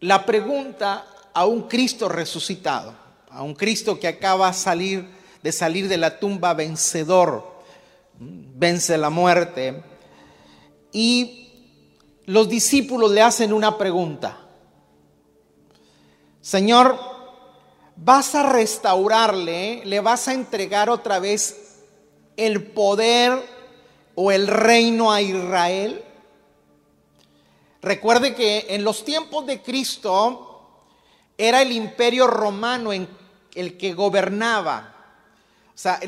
la pregunta a un Cristo resucitado, a un Cristo que acaba salir, de salir de la tumba vencedor, vence la muerte. Y los discípulos le hacen una pregunta. Señor, ¿vas a restaurarle, le vas a entregar otra vez el poder o el reino a Israel? Recuerde que en los tiempos de Cristo era el imperio romano en el que gobernaba. O sea,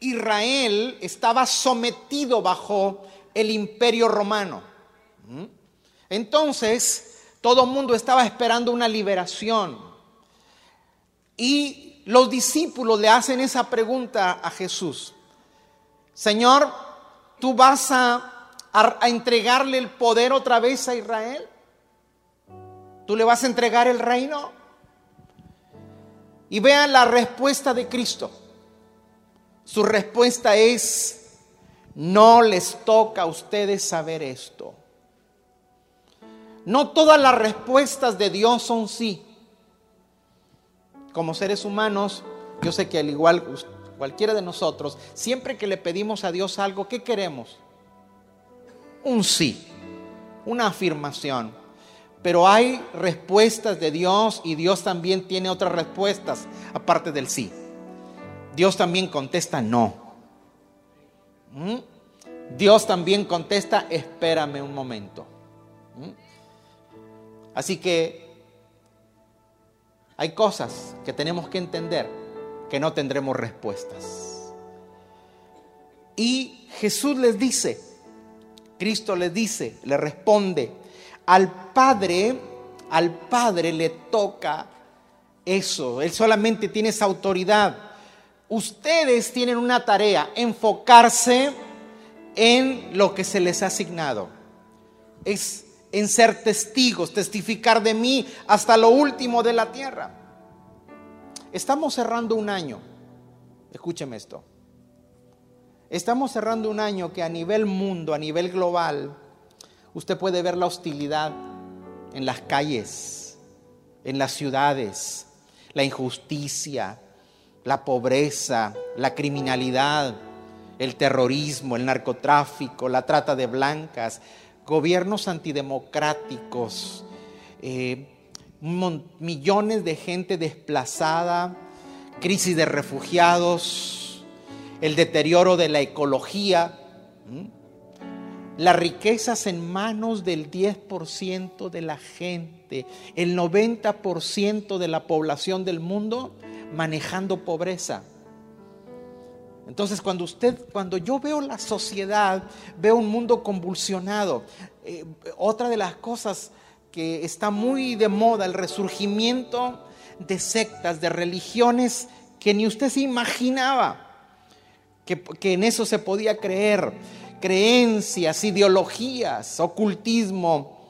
Israel estaba sometido bajo el imperio romano. ¿Mm? Entonces, todo el mundo estaba esperando una liberación. Y los discípulos le hacen esa pregunta a Jesús. Señor, ¿tú vas a a, entregarle el poder otra vez a Israel? ¿Tú le vas a entregar el reino? Y vean la respuesta de Cristo. Su respuesta es, no les toca a ustedes saber esto. No todas las respuestas de Dios son sí. Como seres humanos, yo sé que al igual cualquiera de nosotros, siempre que le pedimos a Dios algo, ¿qué queremos? Un sí, una afirmación. Pero hay respuestas de Dios y Dios también tiene otras respuestas aparte del sí. Dios también contesta no. ¿Mm? Dios también contesta espérame un momento. ¿Mm? Así que hay cosas que tenemos que entender que no tendremos respuestas. Y Jesús les dice, Cristo le dice, le responde, al Padre, al Padre le toca eso, Él solamente tiene esa autoridad. Ustedes tienen una tarea, enfocarse en lo que se les ha asignado. Es en ser testigos, testificar de mí hasta lo último de la tierra. Estamos cerrando un año. Escúcheme esto. Estamos cerrando un año que a nivel mundo, a nivel global, usted puede ver la hostilidad en las calles, en las ciudades, la injusticia, la pobreza, la criminalidad, el terrorismo, el narcotráfico, la trata de blancas, gobiernos antidemocráticos, eh, millones de gente desplazada, crisis de refugiados, el deterioro de la ecología, las riquezas en manos del 10% de la gente, el 90% de la población del mundo manejando pobreza. Entonces, cuando usted, cuando yo veo la sociedad, veo un mundo convulsionado. Eh, otra de las cosas que está muy de moda, el resurgimiento de sectas, de religiones que ni usted se imaginaba que, en eso se podía creer, creencias, ideologías, ocultismo,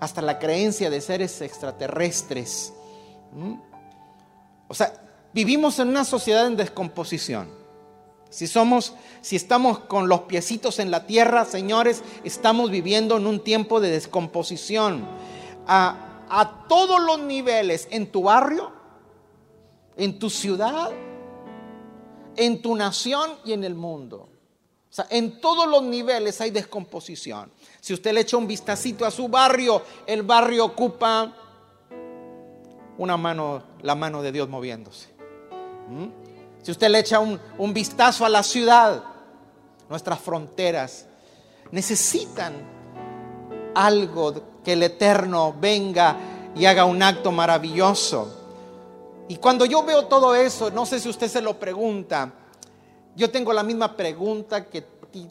hasta la creencia de seres extraterrestres. O sea, vivimos en una sociedad en descomposición. Si somos, si estamos con los piecitos en la tierra, señores, estamos viviendo en un tiempo de descomposición. A, a todos los niveles, en tu barrio, en tu ciudad, en tu nación y en el mundo. O sea, en todos los niveles hay descomposición. Si usted le echa un vistacito a su barrio, el barrio ocupa una mano, la mano de Dios moviéndose. ¿Mm? Si usted le echa un, un vistazo a la ciudad, nuestras fronteras necesitan algo que el Eterno venga y haga un acto maravilloso. Y cuando yo veo todo eso, no sé si usted se lo pregunta, yo tengo la misma pregunta que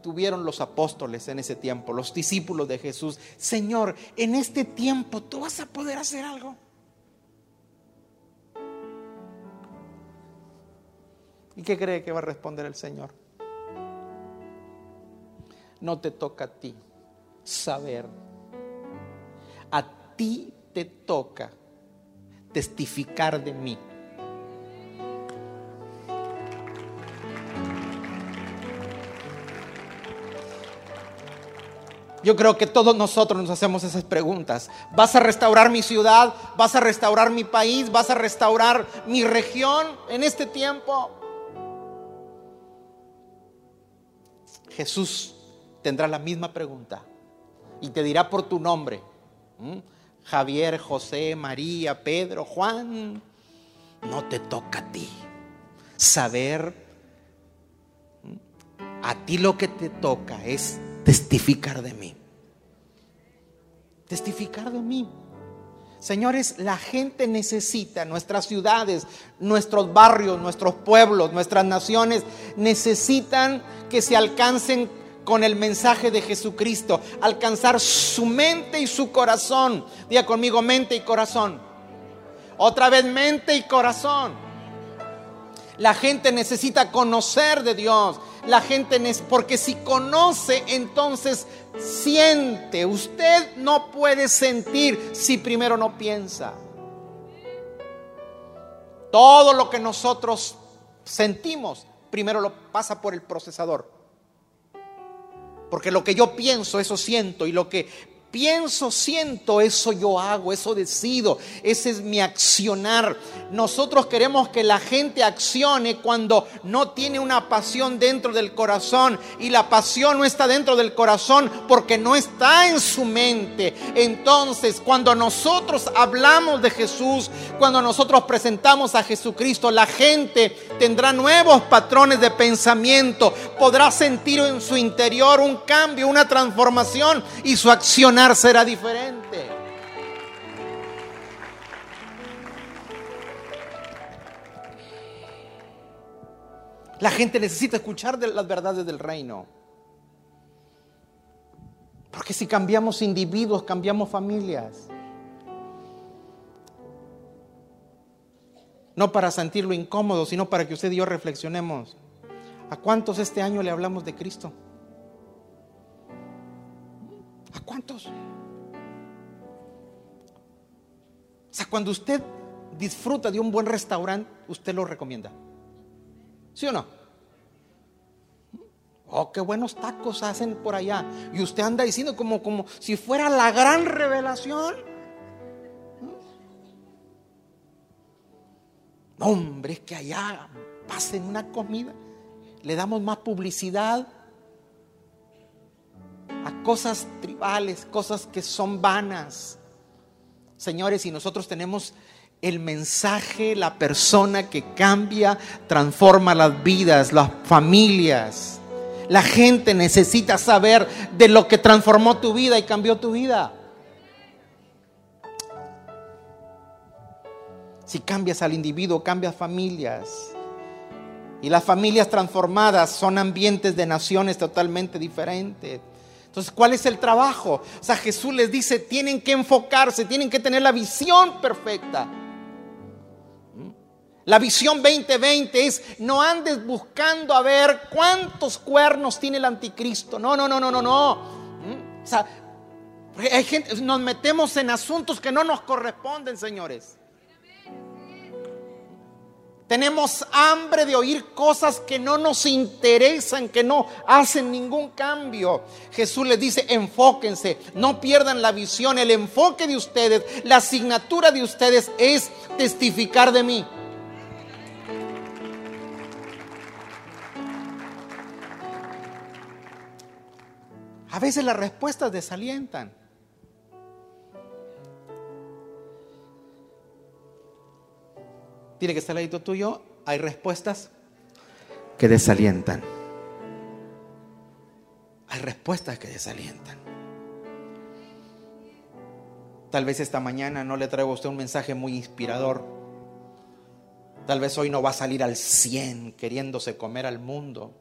tuvieron los apóstoles en ese tiempo, los discípulos de Jesús. Señor, en este tiempo tú vas a poder hacer algo. ¿Y qué cree que va a responder el Señor? No te toca a ti saber. A ti te toca testificar de mí. Yo creo que todos nosotros nos hacemos esas preguntas. ¿Vas a restaurar mi ciudad? ¿Vas a restaurar mi país? ¿Vas a restaurar mi región en este tiempo? Jesús tendrá la misma pregunta y te dirá por tu nombre. Javier, José, María, Pedro, Juan. No te toca a ti saber. A ti lo que te toca es testificar de mí. Testificar de mí. Señores, la gente necesita, nuestras ciudades, nuestros barrios, nuestros pueblos, nuestras naciones, necesitan que se alcancen con el mensaje de Jesucristo, alcanzar su mente y su corazón. Diga conmigo mente y corazón. Otra vez mente y corazón. La gente necesita conocer de Dios. La gente, porque si conoce, entonces siente. Usted no puede sentir si primero no piensa. Todo lo que nosotros sentimos, primero lo pasa por el procesador. Porque lo que yo pienso, eso siento. Y lo que pienso, siento, eso yo hago, eso decido, ese es mi accionar. Nosotros queremos que la gente accione cuando no tiene una pasión dentro del corazón y la pasión no está dentro del corazón porque no está en su mente. Entonces, cuando nosotros hablamos de Jesús, cuando nosotros presentamos a Jesucristo, la gente tendrá nuevos patrones de pensamiento, podrá sentir en su interior un cambio, una transformación y su accionar será diferente. La gente necesita escuchar las verdades del reino. Porque si cambiamos individuos, cambiamos familias. No para sentirlo incómodo, sino para que usted y yo reflexionemos. ¿A cuántos este año le hablamos de Cristo? ¿A cuántos? O sea, cuando usted disfruta de un buen restaurante, usted lo recomienda. ¿Sí o no? Oh, qué buenos tacos hacen por allá. Y usted anda diciendo como, como si fuera la gran revelación. hombre, es que allá pasen una comida. Le damos más publicidad a cosas tribales, cosas que son vanas. Señores, y nosotros tenemos el mensaje, la persona que cambia, transforma las vidas, las familias. La gente necesita saber de lo que transformó tu vida y cambió tu vida. Si cambias al individuo, cambias familias. Y las familias transformadas son ambientes de naciones totalmente diferentes. Entonces, ¿cuál es el trabajo? O sea, Jesús les dice, tienen que enfocarse, tienen que tener la visión perfecta. ¿Mm? La visión 2020 es, no andes buscando a ver cuántos cuernos tiene el anticristo. No, no, no, no, no, no. ¿Mm? O sea, nos metemos en asuntos que no nos corresponden, señores. Tenemos hambre de oír cosas que no nos interesan, que no hacen ningún cambio. Jesús les dice, enfóquense, no pierdan la visión. El enfoque de ustedes, la asignatura de ustedes es testificar de mí. A veces las respuestas desalientan. Tiene que estar al ladito tuyo, hay respuestas que desalientan. Hay respuestas que desalientan. Tal vez esta mañana no le traigo a usted un mensaje muy inspirador. Tal vez hoy no va a salir al 100 queriéndose comer al mundo.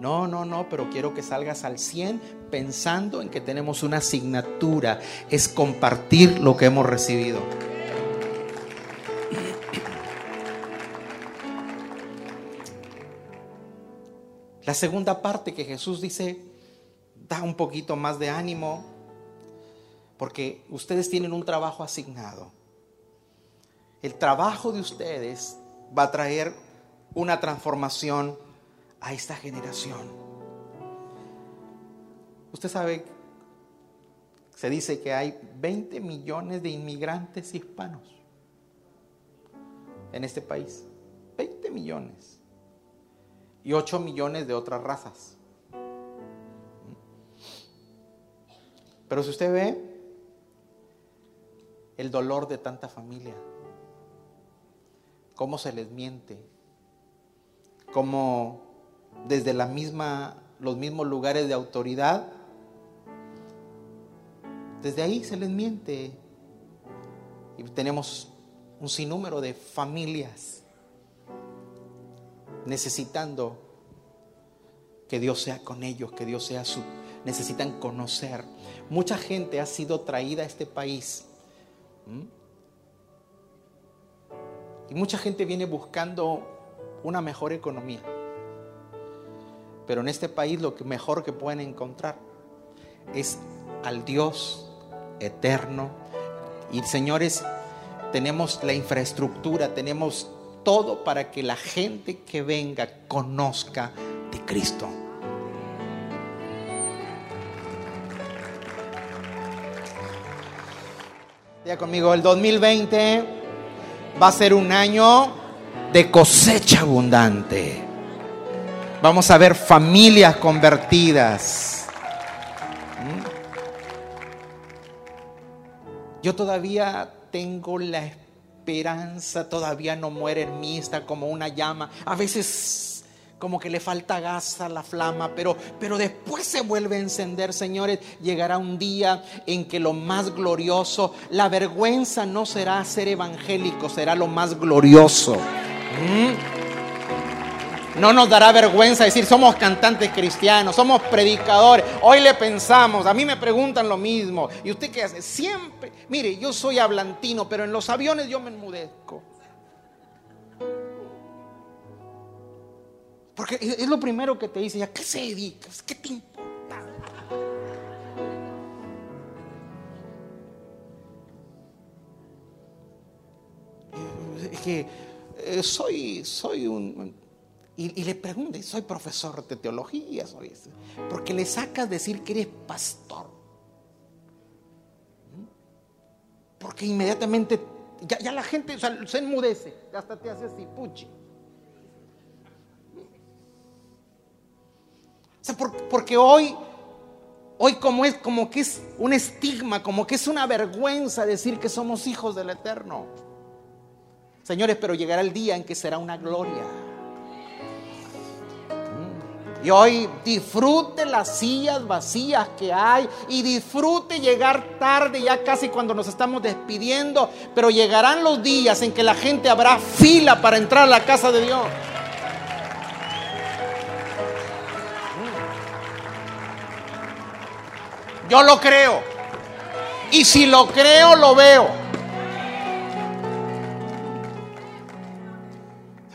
No, no, no, pero quiero que salgas al 100 pensando en que tenemos una asignatura, es compartir lo que hemos recibido. La segunda parte que Jesús dice da un poquito más de ánimo porque ustedes tienen un trabajo asignado. El trabajo de ustedes va a traer una transformación a esta generación. Usted sabe Se dice que hay 20 millones de inmigrantes hispanos en este país. 20 millones. Y 8 millones de otras razas. Pero si usted ve el dolor de tanta familia, cómo se les miente, cómo desde la misma, los mismos lugares de autoridad, desde ahí se les miente. Y tenemos un sinnúmero de familias necesitando que Dios sea con ellos, que Dios sea su... Necesitan conocer. Mucha gente ha sido traída a este país. Y mucha gente viene buscando una mejor economía. Pero en este país lo mejor que pueden encontrar es al Dios eterno. Y señores, tenemos la infraestructura, tenemos todo para que la gente que venga conozca de Cristo. Ya conmigo, el 2020 va a ser un año de cosecha abundante. Vamos a ver familias convertidas. ¿Mm? Yo todavía tengo la esperanza, todavía no muere en mí, está como una llama. A veces como que le falta gas a la flama, pero, pero después se vuelve a encender, señores. Llegará un día en que lo más glorioso, la vergüenza no será ser evangélico, será lo más glorioso. ¿Mm? No nos dará vergüenza decir somos cantantes cristianos, somos predicadores. Hoy le pensamos, a mí me preguntan lo mismo. ¿Y usted qué hace? Siempre, mire, yo soy hablantino, pero en los aviones yo me enmudezco. Porque es lo primero que te dice, ¿ya qué se dedicas? ¿Qué te importa? Es que eh, soy, soy un... Y, le pregunte, soy profesor de teología, soy porque le sacas decir que eres pastor. Porque inmediatamente ya, la gente se enmudece, hasta te hace así, puchi. porque hoy, hoy como es, como que es un estigma, como que es una vergüenza decir que somos hijos del Eterno. Señores, pero llegará el día en que será una gloria. Y hoy disfrute las sillas vacías que hay y disfrute llegar tarde, ya casi cuando nos estamos despidiendo, pero llegarán los días en que la gente habrá fila para entrar a la casa de Dios. Yo lo creo. Y si lo creo, lo veo.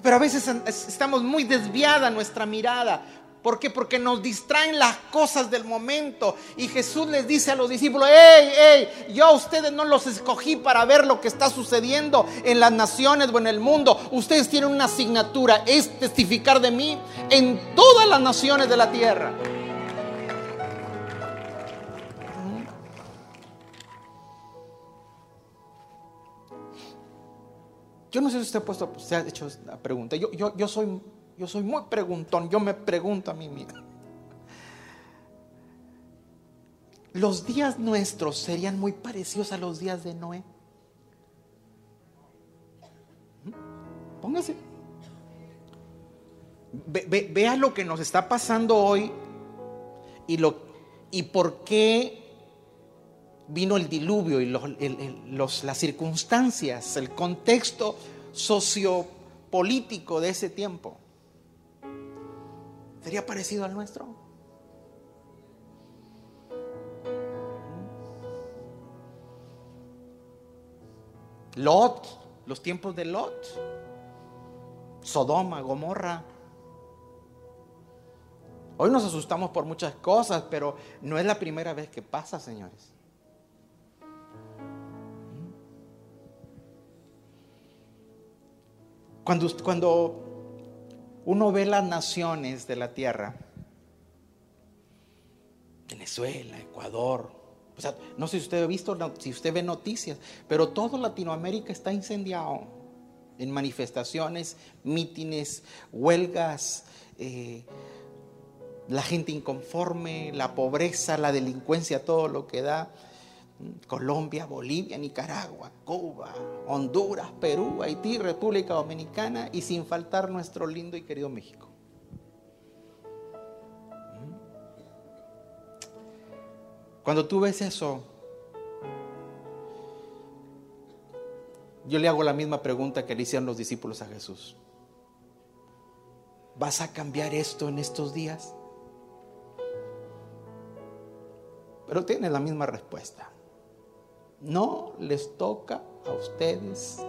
Pero a veces estamos muy desviada nuestra mirada. ¿Por qué? Porque nos distraen las cosas del momento. Y Jesús les dice a los discípulos, hey, hey, yo a ustedes no los escogí para ver lo que está sucediendo en las naciones o en el mundo. Ustedes tienen una asignatura, es testificar de mí en todas las naciones de la tierra. Yo no sé si usted ha puesto, se ha hecho la pregunta. Yo, yo, yo, soy, yo soy muy preguntón, yo me pregunto a mí mismo. Los días nuestros serían muy parecidos a los días de Noé. ¿Mm? Póngase. vea lo que nos está pasando hoy y, lo, y por qué vino el diluvio y las circunstancias, el contexto sociopolítico de ese tiempo. ¿Sería parecido al nuestro? Lot, los tiempos de Lot, Sodoma, Gomorra. Hoy nos asustamos por muchas cosas, pero no es la primera vez que pasa, señores. Cuando, cuando uno ve las naciones de la tierra, Venezuela, Ecuador, O sea, no sé si usted ha visto, si usted ve noticias, pero todo Latinoamérica está incendiado en manifestaciones, mítines, huelgas, eh, la gente inconforme, la pobreza, la delincuencia, todo lo que da. Colombia, Bolivia, Nicaragua, Cuba, Honduras, Perú, Haití, República Dominicana y sin faltar nuestro lindo y querido México. Cuando tú ves eso, yo le hago la misma pregunta que le hicieron los discípulos a Jesús. ¿Vas a cambiar esto en estos días? Pero tiene la misma respuesta. No les toca a ustedes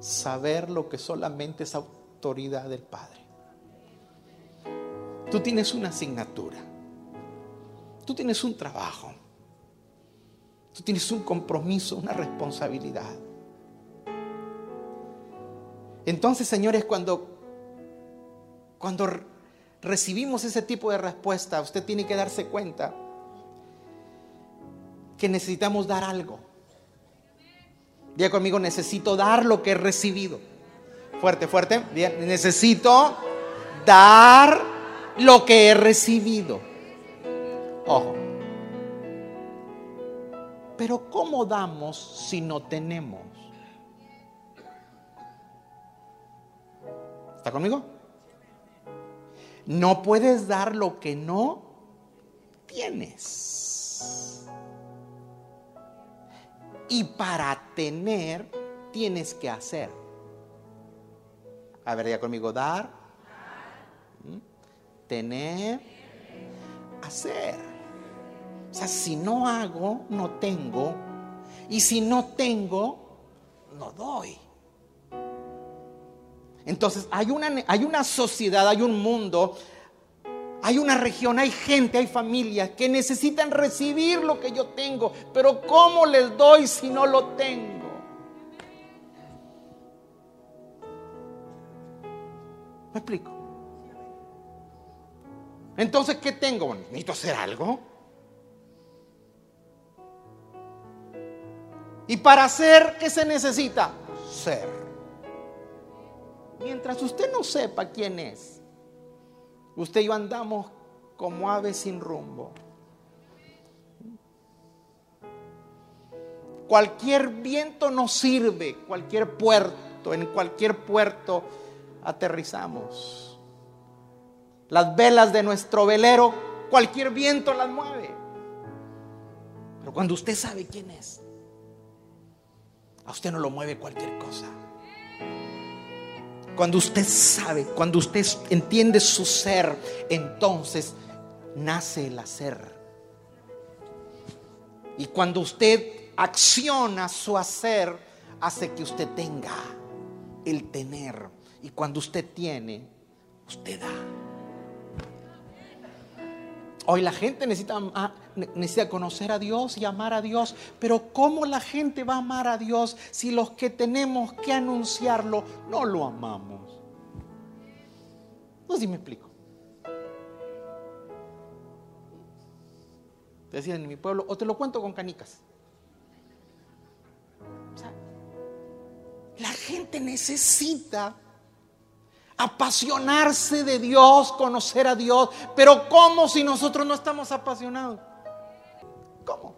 saber lo que solamente es autoridad del Padre. Tú tienes una asignatura. Tú tienes un trabajo. Tú tienes un compromiso, una responsabilidad. Entonces, señores, cuando, cuando recibimos ese tipo de respuesta, usted tiene que darse cuenta que necesitamos dar algo. Diga conmigo, necesito dar lo que he recibido. Fuerte, fuerte. Bien, necesito dar lo que he recibido. Ojo. Pero ¿cómo damos si no tenemos? ¿Está conmigo? No puedes dar lo que no tienes. Y para tener tienes que hacer. A ver, ya conmigo, dar, tener, hacer. O sea, si no hago, no tengo. Y si no tengo, no doy. Entonces, hay una, hay una sociedad, hay un mundo, hay una región, hay gente, hay familias que necesitan recibir lo que yo tengo. Pero ¿cómo les doy si no lo tengo? ¿Me explico? Entonces, ¿qué tengo? necesito hacer algo. Y para ser, ¿qué se necesita? Ser. Mientras usted no sepa quién es, usted y yo andamos como aves sin rumbo. Cualquier viento nos sirve, cualquier puerto, en cualquier puerto aterrizamos. Las velas de nuestro velero, cualquier viento las mueve. Pero cuando usted sabe quién es, a usted no lo mueve cualquier cosa. Cuando usted sabe, cuando usted entiende su ser, entonces nace el hacer. Y cuando usted acciona su hacer, hace que usted tenga el tener. Y cuando usted tiene, usted da. Hoy la gente necesita, ah, necesita conocer a Dios y amar a Dios, pero ¿cómo la gente va a amar a Dios si los que tenemos que anunciarlo no lo amamos? No sé si me explico. Decían en mi pueblo, o te lo cuento con canicas. la gente necesita apasionarse de Dios, conocer a Dios. Pero ¿cómo si nosotros no estamos apasionados? ¿Cómo?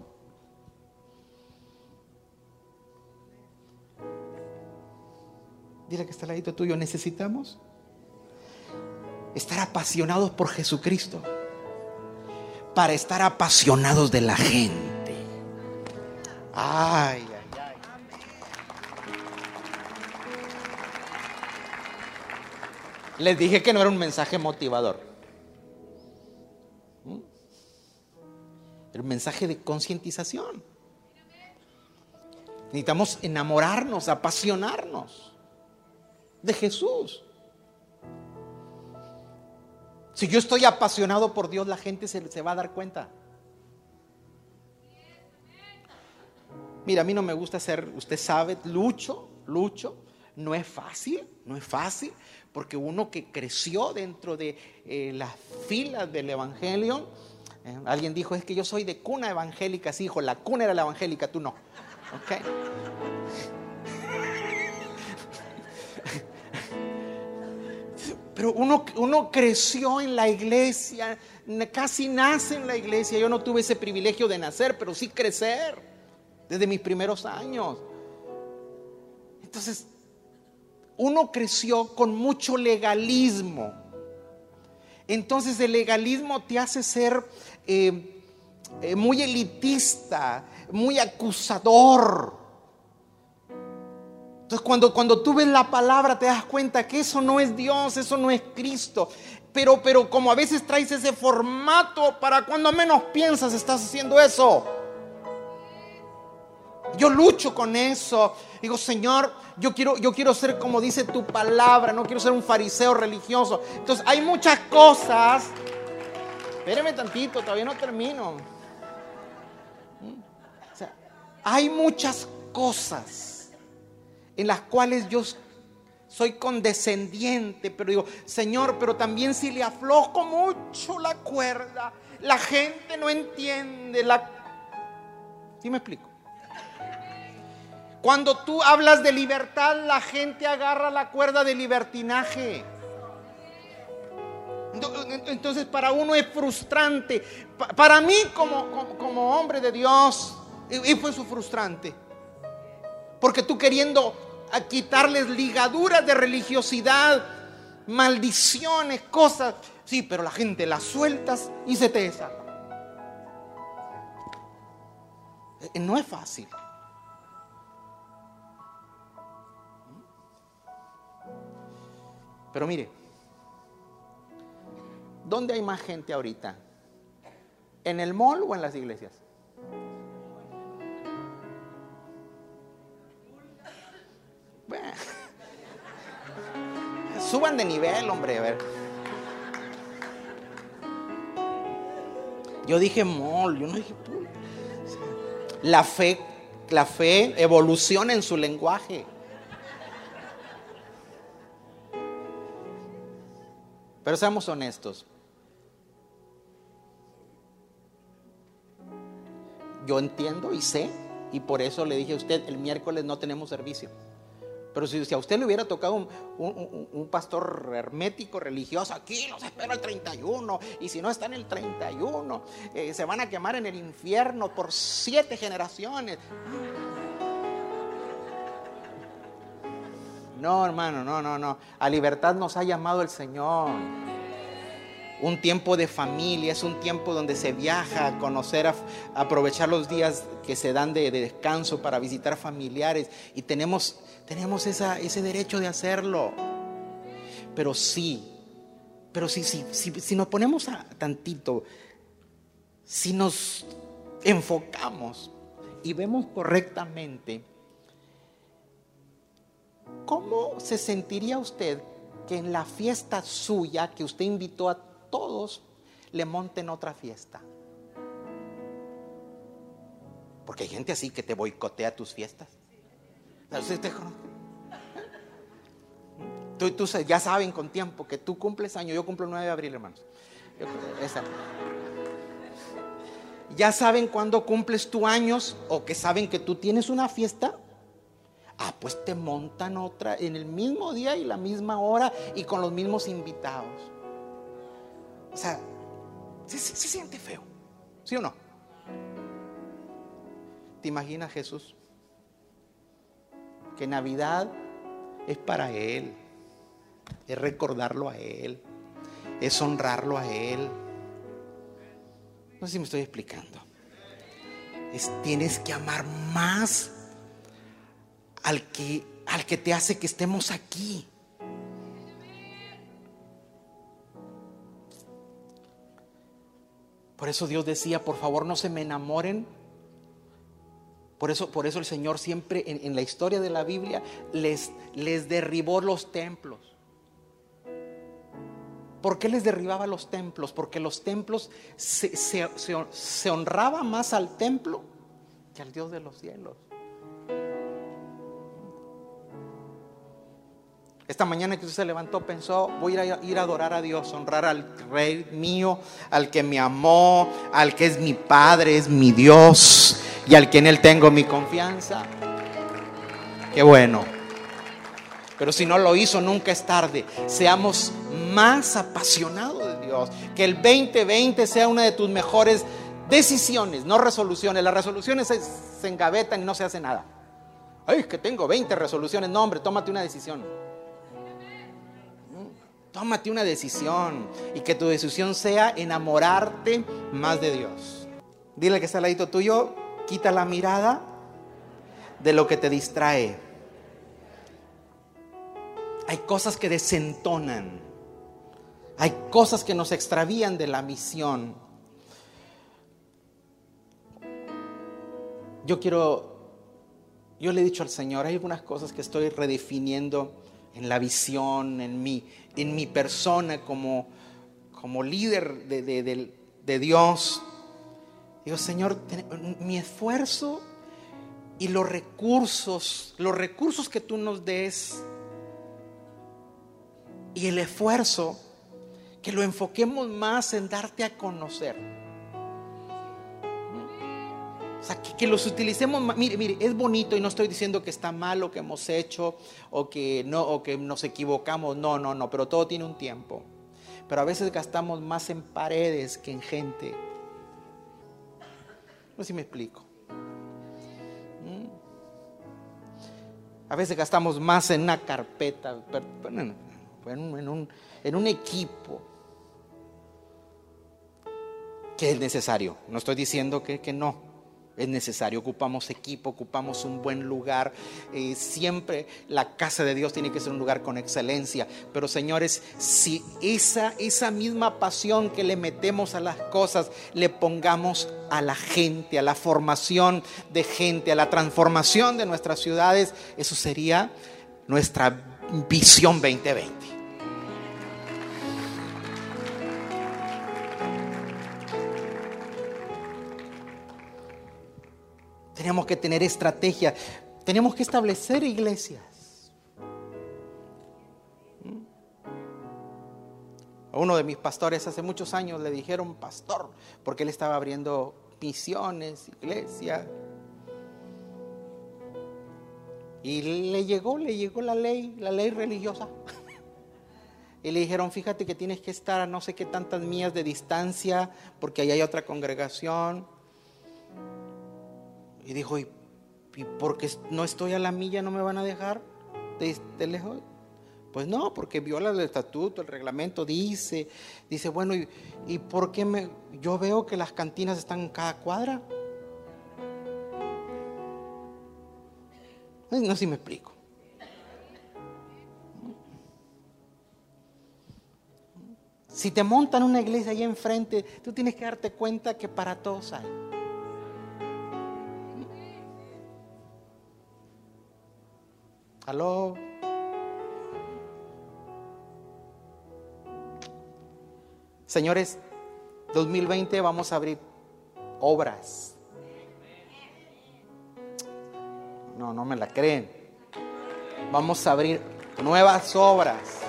Dile que está al ladito tuyo, necesitamos estar apasionados por Jesucristo para estar apasionados de la gente. Ay, Les dije que no era un mensaje motivador. Un mensaje de concientización. Necesitamos enamorarnos, apasionarnos de Jesús. Si yo estoy apasionado por Dios, la gente se, se, va a dar cuenta. Mira, a mí no me gusta ser, usted sabe, lucho, lucho. No es fácil, no es fácil porque uno que creció dentro de eh, las filas del Evangelio, ¿Eh? Alguien dijo, es que yo soy de cuna evangélica, sí, hijo, la cuna era la evangélica, tú no. ¿Ok? Pero uno, uno creció en la iglesia, casi nace en la iglesia. Yo no tuve ese privilegio de nacer, pero sí crecer desde mis primeros años. Entonces, uno creció con mucho legalismo. Entonces el legalismo te hace ser eh, eh, muy elitista, muy acusador. Entonces cuando, cuando tú ves la palabra te das cuenta que eso no es Dios, eso no es Cristo. Pero, pero como a veces traes ese formato para cuando menos piensas estás haciendo eso. Yo lucho con eso. Digo, Señor, yo quiero, yo quiero ser como dice tu palabra, no quiero ser un fariseo religioso. Entonces, hay muchas cosas. Espéreme tantito, todavía no termino. O sea, hay muchas cosas en las cuales yo soy condescendiente, pero digo, Señor, pero también si le aflojo mucho la cuerda, la gente no entiende la... ¿Sí me explico? Cuando tú hablas de libertad, la gente agarra la cuerda de libertinaje. Entonces para uno es frustrante. Para mí como, como, hombre de Dios, y fue su frustrante. Porque tú queriendo quitarles ligaduras de religiosidad, maldiciones, cosas. Sí, pero la gente las sueltas y se te desata. Eh, no es fácil. Pero mire, ¿dónde hay más gente ahorita? ¿En el mall o en las iglesias? suban de nivel, hombre, a ver. Yo dije mall, yo no dije La fe, la fe evoluciona en su lenguaje. Pero seamos honestos. Yo entiendo y sé, y por eso le dije a usted, el miércoles no tenemos servicio. Pero si, a usted le hubiera tocado un, pastor hermético, religioso, aquí los espero el 31, y si no está en el 31, eh, se van a quemar en el infierno por siete generaciones. No, hermano, no, no, no. A libertad nos ha llamado el Señor. Un tiempo de familia, es un tiempo donde se viaja a conocer, a, aprovechar los días que se dan de, descanso para visitar familiares. Y tenemos, tenemos ese derecho de hacerlo. Pero sí, pero sí, sí, si nos ponemos a tantito, si nos enfocamos y vemos correctamente, ¿Cómo se sentiría usted que en la fiesta suya que usted invitó a todos le monten otra fiesta? Porque hay gente así que te boicotea tus fiestas. Tú, tú, ya saben con tiempo que tú cumples año, yo cumplo el 9 de abril, hermanos. Ya saben cuándo cumples tu años o que saben que tú tienes una fiesta Ah, pues te montan otra en el mismo día y la misma hora y con los mismos invitados. O sea, se, siente feo, ¿sí o no? ¿Te imaginas Jesús? Que Navidad es para Él, es recordarlo a Él, es honrarlo a Él. No sé si me estoy explicando. Es, tienes que amar más al que, al que te hace que estemos aquí. Por eso Dios decía, por favor no se me enamoren. Por eso, por eso el Señor siempre en, la historia de la Biblia les, les derribó los templos. ¿Por qué les derribaba los templos? Porque los templos se, se, se honraba más al templo que al Dios de los cielos. Esta mañana que usted se levantó pensó, voy a ir a, adorar a Dios, honrar al Rey mío, al que me amó, al que es mi Padre, es mi Dios y al que en Él tengo mi confianza. Qué bueno. Pero si no lo hizo, nunca es tarde. Seamos más apasionados de Dios. Que el 2020 sea una de tus mejores decisiones, no resoluciones. Las resoluciones se, se engavetan y no se hace nada. Ay, que tengo 20 resoluciones. No, hombre, tómate una decisión. Tómate una decisión y que tu decisión sea enamorarte más de Dios. Dile que está al ladito tuyo, quita la mirada de lo que te distrae. Hay cosas que desentonan. Hay cosas que nos extravían de la misión. Yo quiero, yo le he dicho al Señor, hay algunas cosas que estoy redefiniendo en la visión, en mi, en mi persona como, como líder de, de, de, de Dios. Digo, Señor, mi esfuerzo y los recursos, los recursos que tú nos des y el esfuerzo, que lo enfoquemos más en darte a conocer. O sea, que, los utilicemos. Mire, mire, es bonito y no estoy diciendo que está mal lo que hemos hecho o que no o que nos equivocamos. No, no, no, pero todo tiene un tiempo. Pero a veces gastamos más en paredes que en gente. No sé si me explico. A veces gastamos más en una carpeta, en un, en un equipo que es necesario. No estoy diciendo que, que no es necesario. Ocupamos equipo, ocupamos un buen lugar. Eh, siempre la casa de Dios tiene que ser un lugar con excelencia. Pero señores, si esa, esa misma pasión que le metemos a las cosas, le pongamos a la gente, a la formación de gente, a la transformación de nuestras ciudades, eso sería nuestra visión 2020. Tenemos que tener estrategia. Tenemos que establecer iglesias. A uno de mis pastores hace muchos años le dijeron pastor, porque él estaba abriendo misiones, iglesias. Y le llegó, le llegó la ley, la ley religiosa. Y le dijeron, fíjate que tienes que estar a no sé qué tantas millas de distancia, porque ahí hay otra congregación. Y dijo, ¿y, y porque no estoy a la milla no me van a dejar de, lejos? Pues no, porque viola el estatuto, el reglamento dice, dice, bueno, ¿y, y por qué yo veo que las cantinas están en cada cuadra? No sé si me explico. Si te montan una iglesia ahí enfrente, tú tienes que darte cuenta que para todos hay. Aló. Señores, 2020 vamos a abrir obras. No, no me la creen. Vamos a abrir nuevas obras.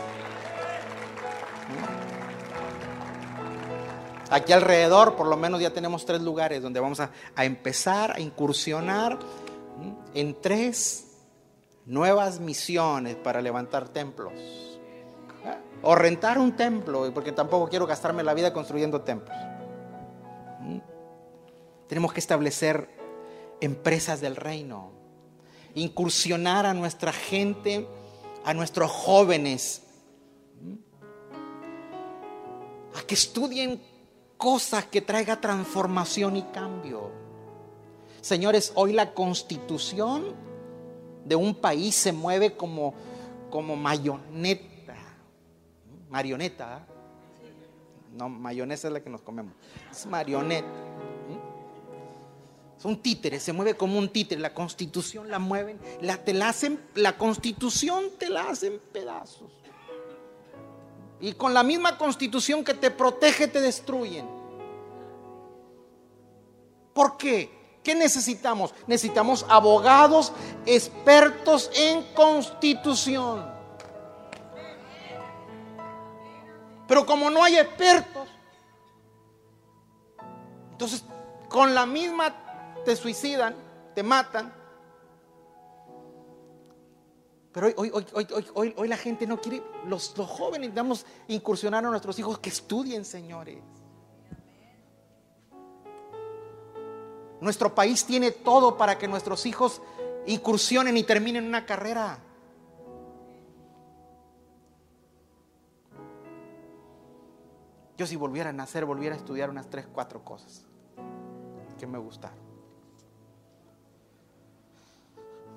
Aquí alrededor, por lo menos ya tenemos tres lugares donde vamos a, empezar a incursionar en tres nuevas misiones para levantar templos. O rentar un templo, porque tampoco quiero gastarme la vida construyendo templos. Tenemos que establecer empresas del reino, incursionar a nuestra gente, a nuestros jóvenes, a que estudien cosas que traiga transformación y cambio. Señores, hoy la constitución de un país se mueve como, como marioneta. Marioneta. No, mayonesa es la que nos comemos. Es marioneta. Es un títere, se mueve como un títere. La constitución la mueven, la, te la hacen, la constitución te la hacen pedazos. Y con la misma constitución que te protege, te destruyen. ¿Por qué? ¿Qué necesitamos? Necesitamos abogados expertos en constitución. Pero como no hay expertos, entonces con la misma te suicidan, te matan. Pero hoy, hoy, hoy, hoy, hoy la gente no quiere, los, jóvenes, damos incursionar a nuestros hijos que estudien, señores. Nuestro país tiene todo para que nuestros hijos incursionen y terminen una carrera. Yo si volviera a nacer, volviera a estudiar unas tres, cuatro cosas que me gustaron.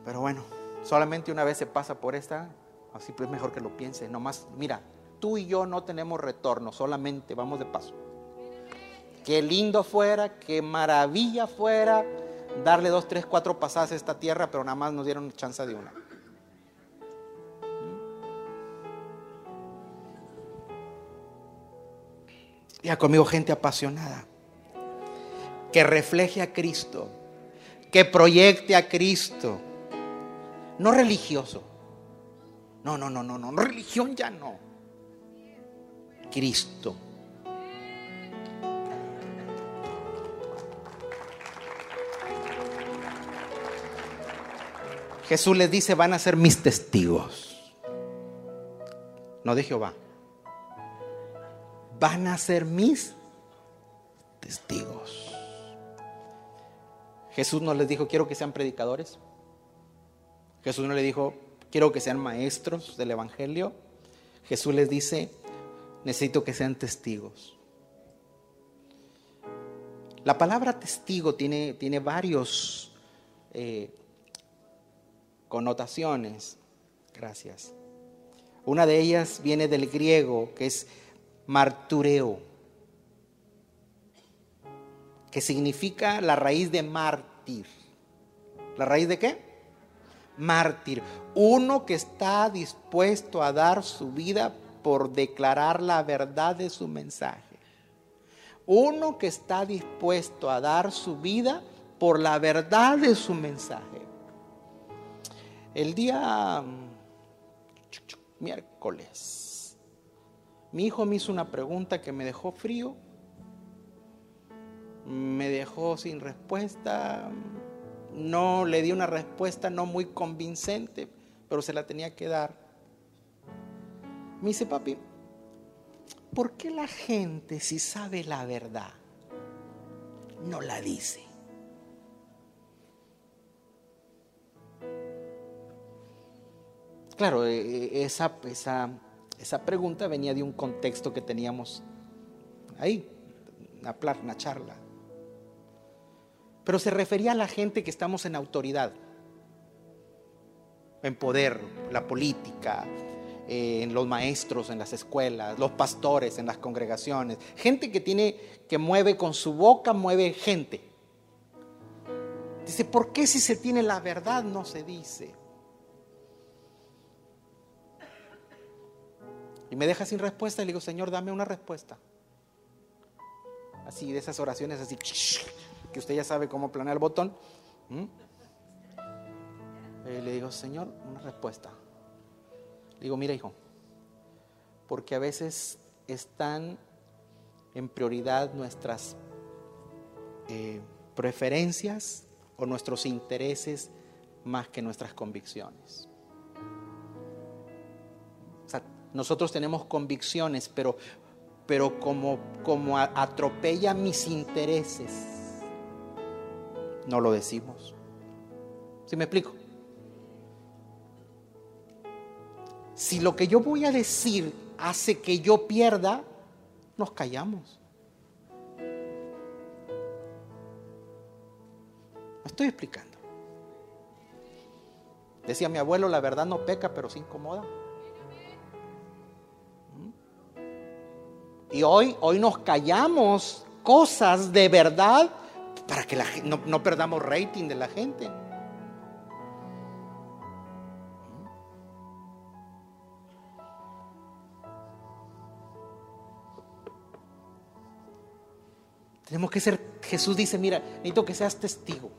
Pero bueno, solamente una vez se pasa por esta, así pues mejor que lo piense. Nomás, mira, tú y yo no tenemos retorno, solamente vamos de paso. Qué lindo fuera, qué maravilla fuera darle dos, tres, cuatro pasadas a esta tierra, pero nada más nos dieron chance de una. Ya conmigo gente apasionada, que refleje a Cristo, que proyecte a Cristo, no religioso. No, no, no, no, no, religión ya no. Cristo. Jesús les dice, van a ser mis testigos. No de Jehová. Van a ser mis testigos. Jesús no les dijo, quiero que sean predicadores. Jesús no le dijo, quiero que sean maestros del Evangelio. Jesús les dice, necesito que sean testigos. La palabra testigo tiene, tiene varios eh, connotaciones. Gracias. Una de ellas viene del griego, que es martureo, que significa la raíz de mártir. ¿La raíz de qué? Mártir. Uno que está dispuesto a dar su vida por declarar la verdad de su mensaje. Uno que está dispuesto a dar su vida por la verdad de su mensaje. El día mm, miércoles, mi hijo me hizo una pregunta que me dejó frío, me dejó sin respuesta, no le di una respuesta no muy convincente, pero se la tenía que dar. Me dice, papi, ¿por qué la gente si sabe la verdad no la dice? Claro, eh, eh, esa, esa, esa pregunta venía de un contexto que teníamos ahí, una, una charla. Pero se refería a la gente que estamos en autoridad, en poder, la política, eh, en los maestros, en las escuelas, los pastores, en las congregaciones, gente que tiene, que mueve con su boca, mueve gente. Dice, ¿por qué si se tiene la verdad no se dice? Y me deja sin respuesta y le digo, Señor, dame una respuesta. Así, de esas oraciones así, que usted ya sabe cómo planear el botón. Y le digo, Señor, una respuesta. Le digo, mira hijo, porque a veces están en prioridad nuestras eh, preferencias o nuestros intereses más que nuestras convicciones. Nosotros tenemos convicciones, pero, pero como, como atropella mis intereses, no lo decimos. ¿Sí me explico? Si lo que yo voy a decir hace que yo pierda, nos callamos. Me estoy explicando. Decía mi abuelo, la verdad no peca, pero se incomoda. Y hoy, hoy nos callamos cosas de verdad para que no perdamos rating de la gente. Tenemos que ser, Jesús dice, mira, necesito que seas testigo.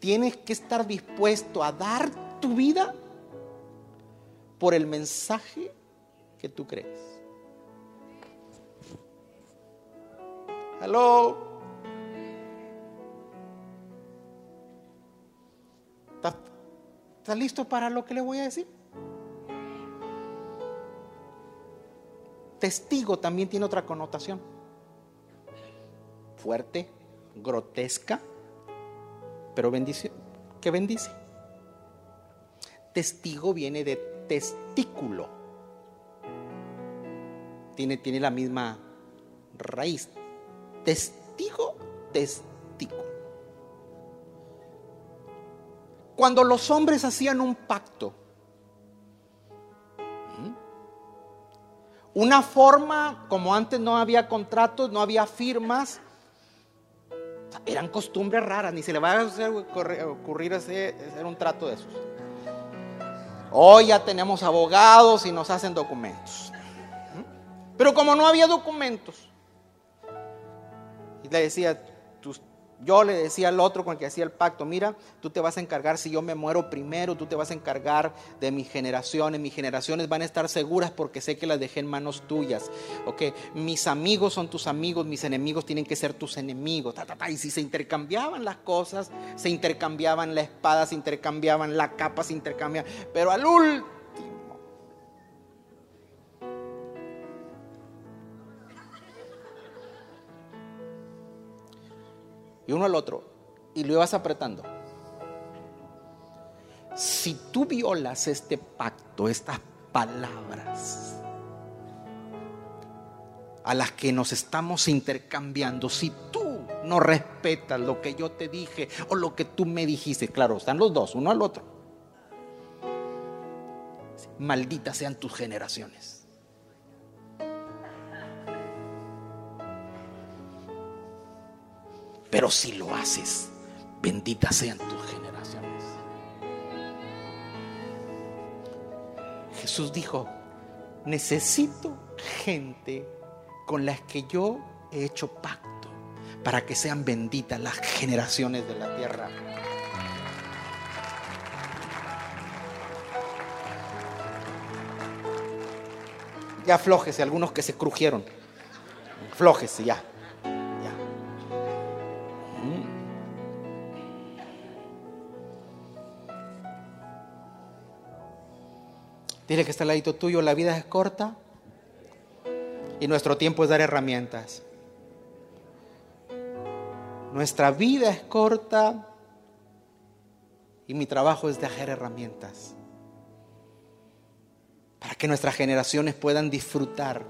Tienes que estar dispuesto a dar tu vida por el mensaje que tú crees. Aló. ¿Está, está listo para lo que le voy a decir? Testigo también tiene otra connotación. Fuerte, grotesca, pero bendición, que bendice. Testigo viene de testículo. Tiene, tiene la misma raíz. Testigo, testículo. Cuando los hombres hacían un pacto, una forma, como antes no había contratos, no había firmas, eran costumbres raras, ni se le va a ocurrir hacer, un trato de esos. Hoy ya tenemos abogados y nos hacen documentos. Pero como no había documentos, y le decía, yo le decía al otro con el que hacía el pacto, mira, tú te vas a encargar, si yo me muero primero, tú te vas a encargar de mis generaciones, mis generaciones van a estar seguras porque sé que las dejé en manos tuyas. Ok, mis amigos son tus amigos, mis enemigos tienen que ser tus enemigos. Y si se intercambiaban las cosas, se intercambiaban la espada, se intercambiaban la capa, se intercambiaban, pero al último y uno al otro, y lo ibas apretando. Si tú violas este pacto, estas palabras a las que nos estamos intercambiando, si tú no respetas lo que yo te dije o lo que tú me dijiste, claro, están los dos, uno al otro. Malditas sean tus generaciones. Pero si lo haces, benditas sean tus generaciones. Jesús dijo, necesito gente con las que yo he hecho pacto para que sean benditas las generaciones de la tierra. Ya aflójese, algunos que se crujieron. Aflójese ya. Dile que está al ladito tuyo, la vida es corta y nuestro tiempo es dar herramientas. Nuestra vida es corta y mi trabajo es dejar herramientas para que nuestras generaciones puedan disfrutar.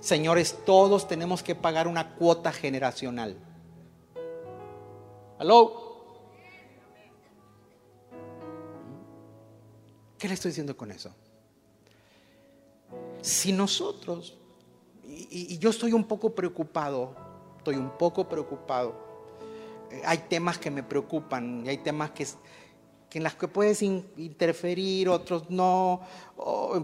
Señores, todos tenemos que pagar una cuota generacional. ¿Aló? ¿Qué le estoy diciendo con eso? Si nosotros, y, yo estoy un poco preocupado, estoy un poco preocupado, eh, hay temas que me preocupan y hay temas que, en las que puedes interferir, otros no,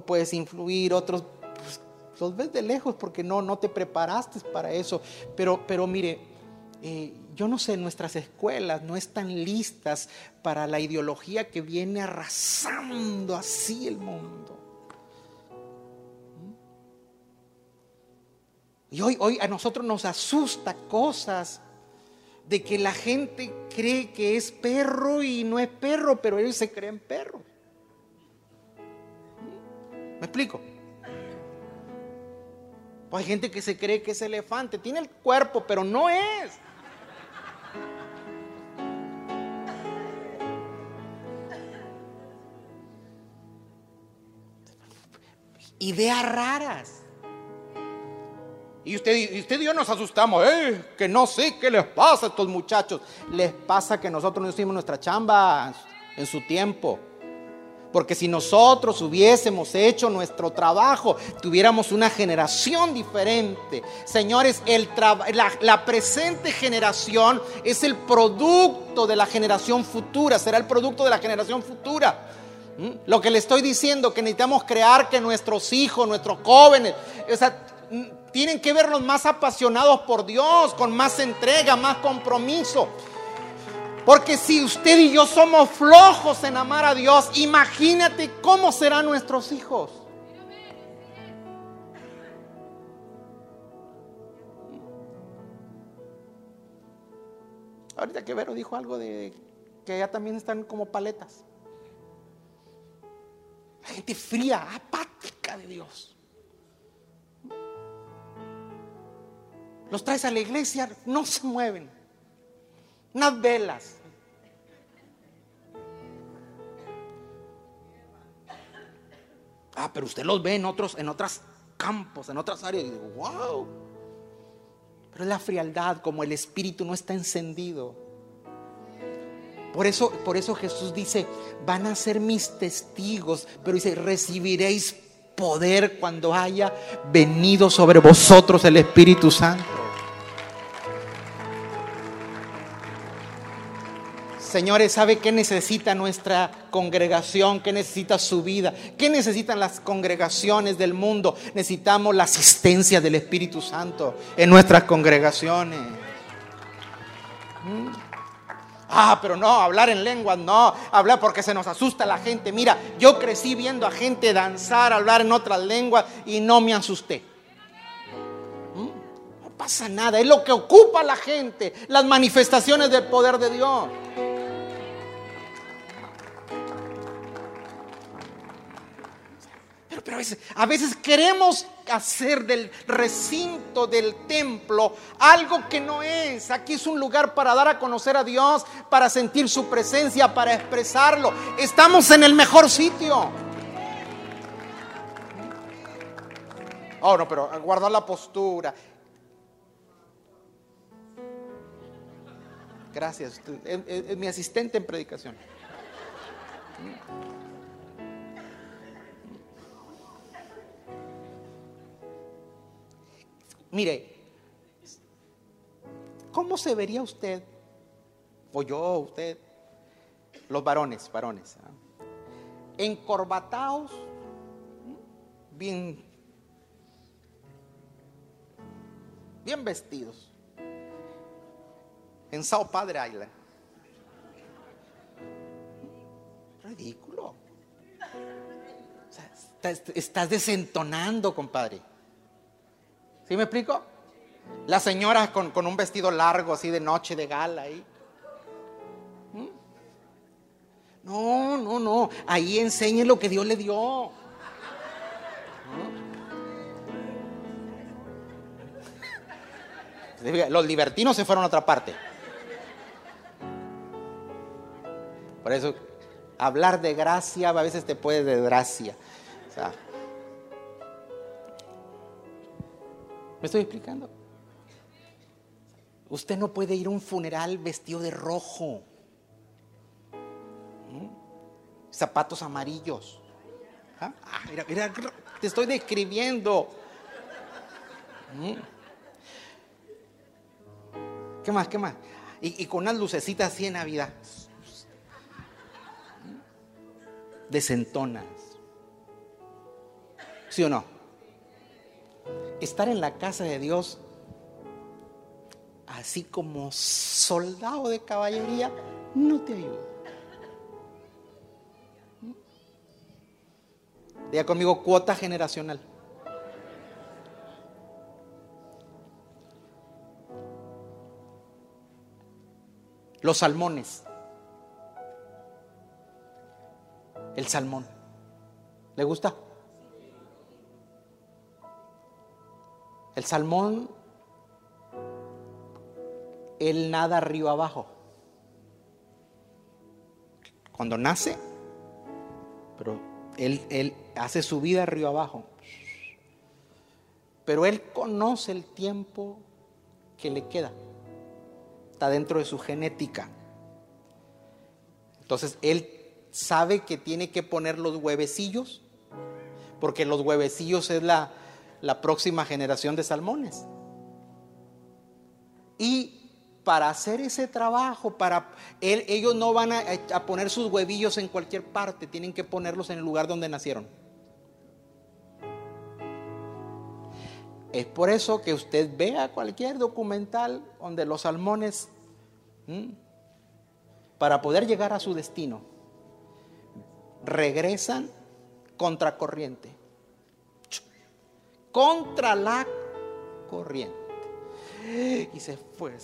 puedes influir, otros pues, los ves de lejos porque no, no te preparaste para eso. Pero, pero mire, eh, yo no sé, nuestras escuelas no están listas para la ideología que viene arrasando así el mundo. Y hoy, hoy a nosotros nos asusta cosas de que la gente cree que es perro y no es perro, pero ellos se creen perros. ¿Me explico? Pues hay gente que se cree que es elefante, tiene el cuerpo, pero no es. Ideas raras. Y usted, y usted yo nos asustamos, eh, que no sé qué les pasa a estos muchachos. Les pasa que nosotros no hicimos nuestra chamba en su tiempo. Porque si nosotros hubiésemos hecho nuestro trabajo, tuviéramos una generación diferente. Señores, el la, la, presente generación es el producto de la generación futura, será el producto de la generación futura. ¿Mm? Lo que le estoy diciendo, que necesitamos crear que nuestros hijos, nuestros jóvenes, o sea, tienen que vernos más apasionados por Dios, con más entrega, más compromiso. Porque si usted y yo somos flojos en amar a Dios, imagínate cómo serán nuestros hijos. Ahorita que Vero dijo algo de que ya también están como paletas. La gente fría, apática de Dios. Los traes a la iglesia, no se mueven. Unas velas. Ah, pero usted los ve en otros, en otros campos, en otras áreas. Y digo, wow. Pero es la frialdad, como el espíritu no está encendido. Por eso, por eso Jesús dice, van a ser mis testigos, pero dice, recibiréis poder cuando haya venido sobre vosotros el Espíritu Santo. Señores, ¿sabe qué necesita nuestra congregación? ¿Qué necesita su vida? ¿Qué necesitan las congregaciones del mundo? Necesitamos la asistencia del Espíritu Santo en nuestras congregaciones. ¿Mm? Ah, pero no, hablar en lenguas, no, hablar porque se nos asusta la gente. Mira, yo crecí viendo a gente danzar, hablar en otras lenguas y no me asusté. ¿Mm? No pasa nada, es lo que ocupa a la gente, las manifestaciones del poder de Dios. Pero, a, veces, queremos hacer del recinto del templo algo que no es. Aquí es un lugar para dar a conocer a Dios, para sentir su presencia, para expresarlo. Estamos en el mejor sitio. Oh, no, pero guarda la postura. Gracias. Es, mi asistente en predicación. Mire, ¿cómo se vería usted, o yo, usted, los varones, varones, ¿ah? encorbatados, bien, bien vestidos, en Sao Padre Island? Ridículo. estás desentonando, compadre. ¿Sí me explico? La señora con, un vestido largo, así de noche, de gala ahí. ¿Mm? No, no, no. Ahí enseñe lo que Dios le dio. ¿Mm? Los libertinos se fueron a otra parte. Por eso, hablar de gracia a veces te puede desgracia. O sea, ¿Me estoy explicando? Usted no puede ir a un funeral vestido de rojo. Zapatos amarillos. ¿Ah? ah mira, mira, te estoy describiendo. ¿Qué más? ¿Qué más? Y, y, con unas lucecitas así en Navidad. Desentonas. ¿Sí o no? Estar en la casa de Dios, así como soldado de caballería, no te ayuda. Diga conmigo cuota generacional. Los salmones. El salmón. ¿Le gusta? El salmón, él nada río abajo. Cuando nace, pero él, él hace su vida río abajo. Pero él conoce el tiempo que le queda. Está dentro de su genética. Entonces él sabe que tiene que poner los huevecillos, porque los huevecillos es la, la próxima generación de salmones. Y para hacer ese trabajo, para ellos no van a, poner sus huevillos en cualquier parte, tienen que ponerlos en el lugar donde nacieron. Es por eso que usted vea cualquier documental donde los salmones, para poder llegar a su destino, regresan contracorriente contra la corriente. Y se fue.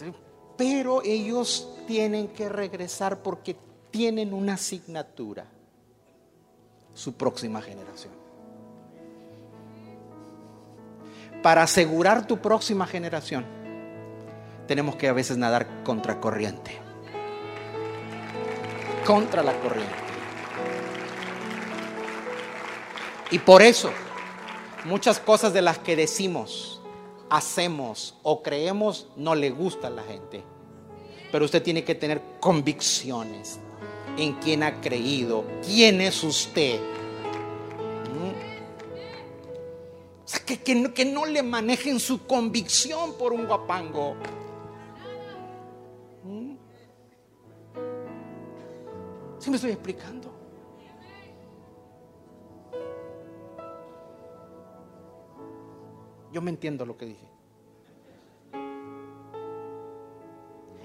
pero ellos tienen que regresar porque tienen una asignatura, su próxima generación. Para asegurar tu próxima generación, tenemos que a veces nadar contra corriente. Contra la corriente. Y por eso, muchas cosas de las que decimos, hacemos o creemos no le gustan a la gente. Pero usted tiene que tener convicciones en quién ha creído, quién es usted. ¿Mm? O sea, que, que no le manejen su convicción por un guapango. ¿Mm? ¿Sí me estoy explicando? Yo me entiendo lo que dije.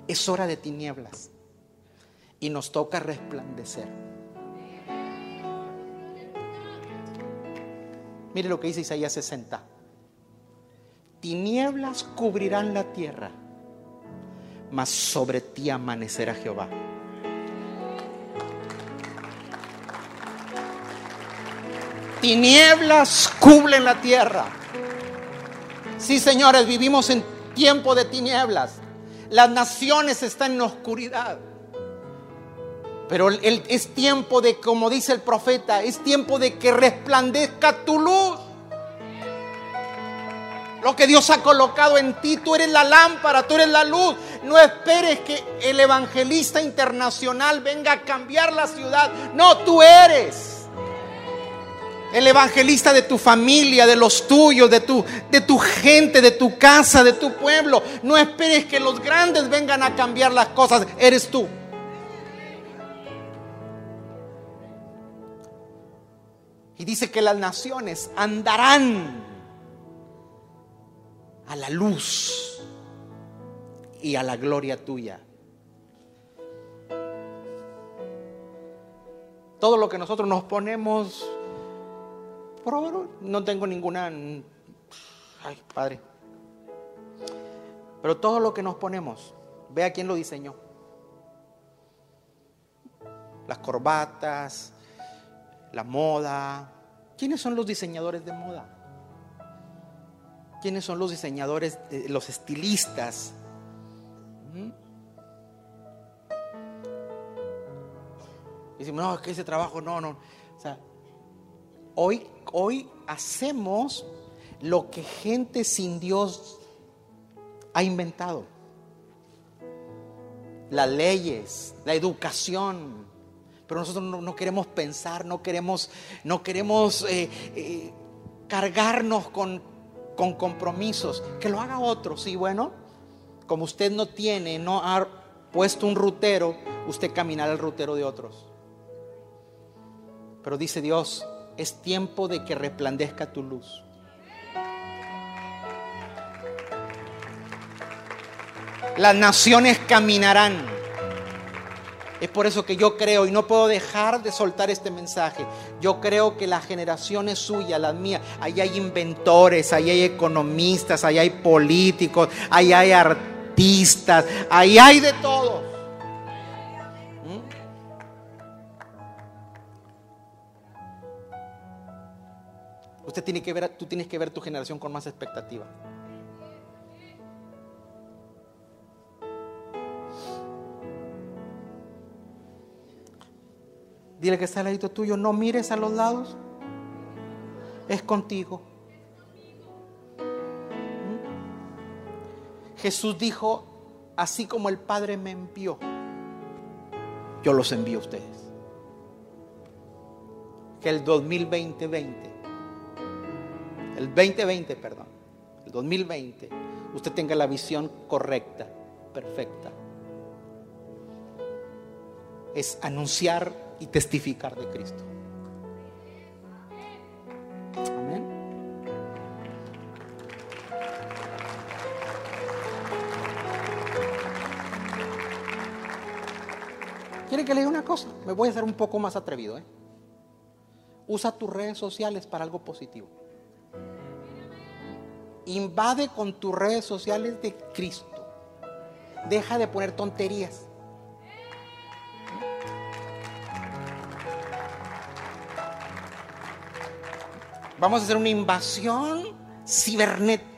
Es hora de tinieblas y nos toca resplandecer. Mire lo que dice Isaías 60. Tinieblas cubrirán la tierra, mas sobre ti amanecerá Jehová. Tinieblas cubren la tierra. Sí, señores, vivimos en tiempo de tinieblas. Las naciones están en oscuridad. Pero es tiempo de, como dice el profeta, es tiempo de que resplandezca tu luz. Lo que Dios ha colocado en ti, tú eres la lámpara, tú eres la luz. No esperes que el evangelista internacional venga a cambiar la ciudad. No, tú eres el evangelista de tu familia, de los tuyos, de tu, de tu gente, de tu casa, de tu pueblo. No esperes que los grandes vengan a cambiar las cosas, eres tú. Y dice que las naciones andarán a la luz y a la gloria tuya. Todo lo que nosotros nos ponemos no tengo ninguna... Ay, padre. Pero todo lo que nos ponemos, vea quién lo diseñó. Las corbatas, la moda. ¿Quiénes son los diseñadores de moda? ¿Quiénes son los diseñadores, los estilistas? ¿Mm? Dicen, no, que ese trabajo no, no. O sea, hoy hoy hacemos lo que gente sin Dios ha inventado. Las leyes, la educación. Pero nosotros no, queremos pensar, no queremos, no queremos eh, eh, cargarnos con, con compromisos. Que lo haga otro, sí, bueno. Como usted no tiene, no ha puesto un rutero, usted caminará el rutero de otros. Pero dice Dios, es tiempo de que resplandezca tu luz. Las naciones caminarán. Es por eso que yo creo, y no puedo dejar de soltar este mensaje, yo creo que la generación es suya, la mía. Ahí hay inventores, ahí hay economistas, ahí hay políticos, ahí hay artistas, ahí hay de todo. Usted tiene que ver, tú tienes que ver tu generación con más expectativa. Dile que está al ladito tuyo, no mires a los lados. Es contigo. ¿Mm? Jesús dijo, así como el Padre me envió, yo los envío a ustedes. Que el 2020-20 el 2020, perdón, el 2020, usted tenga la visión correcta, perfecta. Es anunciar y testificar de Cristo. Amén. ¿Quiere que le diga una cosa? Me voy a hacer un poco más atrevido. ¿eh? Usa tus redes sociales para algo positivo invade con tus redes sociales de Cristo. deja de poner tonterías. Vamos a hacer una invasión cibernética.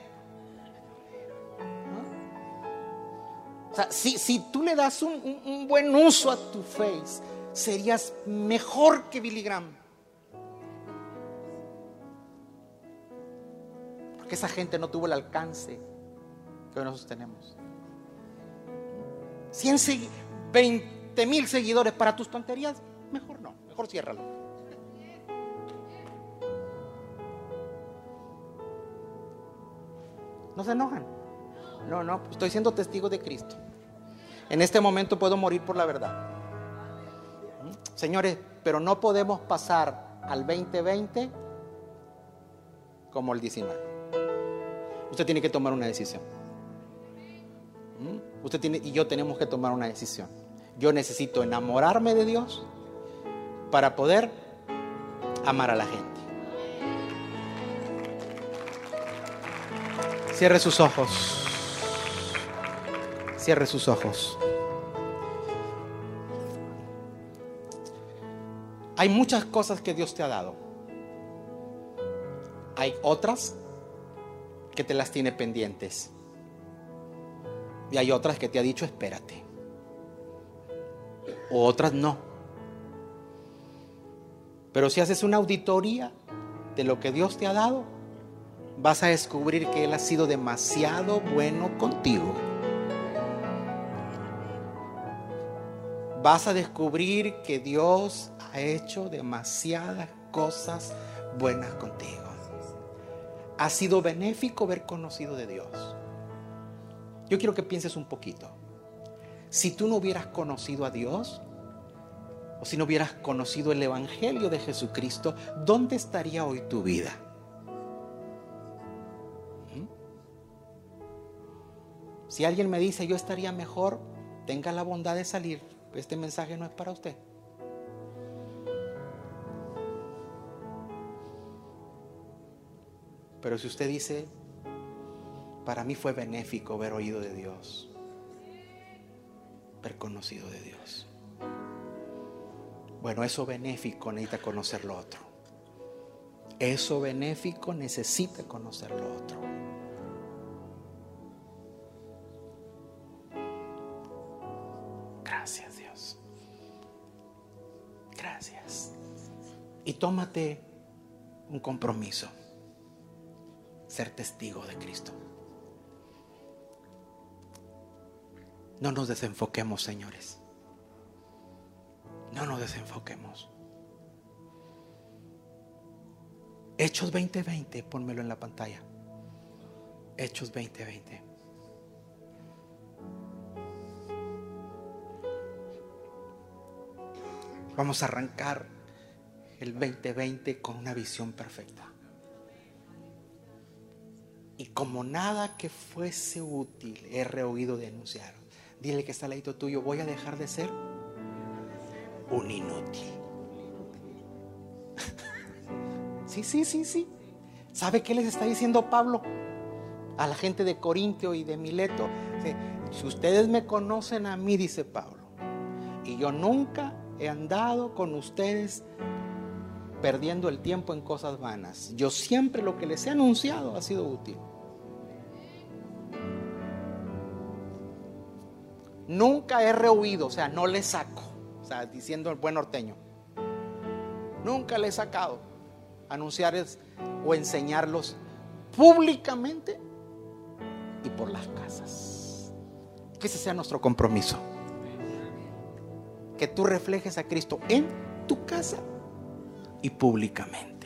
O sea, si, si, tú le das un, un, buen uso a tu face, serías mejor que Billy Graham. Porque esa gente no tuvo el alcance que hoy nosotros tenemos. 100 20 mil seguidores para tus tonterías, mejor no, mejor ciérralo. No se enojan. No, no, estoy siendo testigo de Cristo. En este momento puedo morir por la verdad. Señores, pero no podemos pasar al 2020 como el 19. Usted tiene que tomar una decisión. ¿Mm? Usted tiene y yo tenemos que tomar una decisión. Yo necesito enamorarme de Dios para poder amar a la gente. Cierre sus ojos. Cierre sus ojos. Hay muchas cosas que Dios te ha dado. Hay otras que te las tiene pendientes. Y hay otras que te ha dicho espérate. O otras no. Pero si haces una auditoría de lo que Dios te ha dado, vas a descubrir que Él ha sido demasiado bueno contigo. Vas a descubrir que Dios ha hecho demasiadas cosas buenas contigo. Ha sido benéfico ver conocido de Dios. Yo quiero que pienses un poquito. Si tú no hubieras conocido a Dios, o si no hubieras conocido el Evangelio de Jesucristo, ¿dónde estaría hoy tu vida? Si alguien me dice yo estaría mejor, tenga la bondad de salir. Este mensaje no es para usted. Pero si usted dice, para mí fue benéfico ver oído de Dios, ver conocido de Dios. Bueno, eso benéfico necesita conocer lo otro. Eso benéfico necesita conocer lo otro. Gracias Dios. Gracias. Y tómate un compromiso. Ser testigo de Cristo. No nos desenfoquemos, señores. No nos desenfoquemos. Hechos 2020, pónmelo en la pantalla. Hechos 2020. Vamos a arrancar el 2020 con una visión perfecta. Y como nada que fuese útil he reoído denunciar. Dile que está al tuyo, voy a dejar de ser un inútil. sí, sí, sí, sí. ¿Sabe qué les está diciendo Pablo? A la gente de Corintio y de Mileto. Si ustedes me conocen a mí, dice Pablo, y yo nunca he andado con ustedes perdiendo el tiempo en cosas vanas. Yo siempre lo que les he anunciado ha sido útil. Nunca he rehuido, o sea, no le saco, o sea, diciendo el buen norteño. Nunca le he sacado anunciarles o enseñarlos públicamente y por las casas. Que ese sea nuestro compromiso que tú reflejes a Cristo en tu casa y públicamente.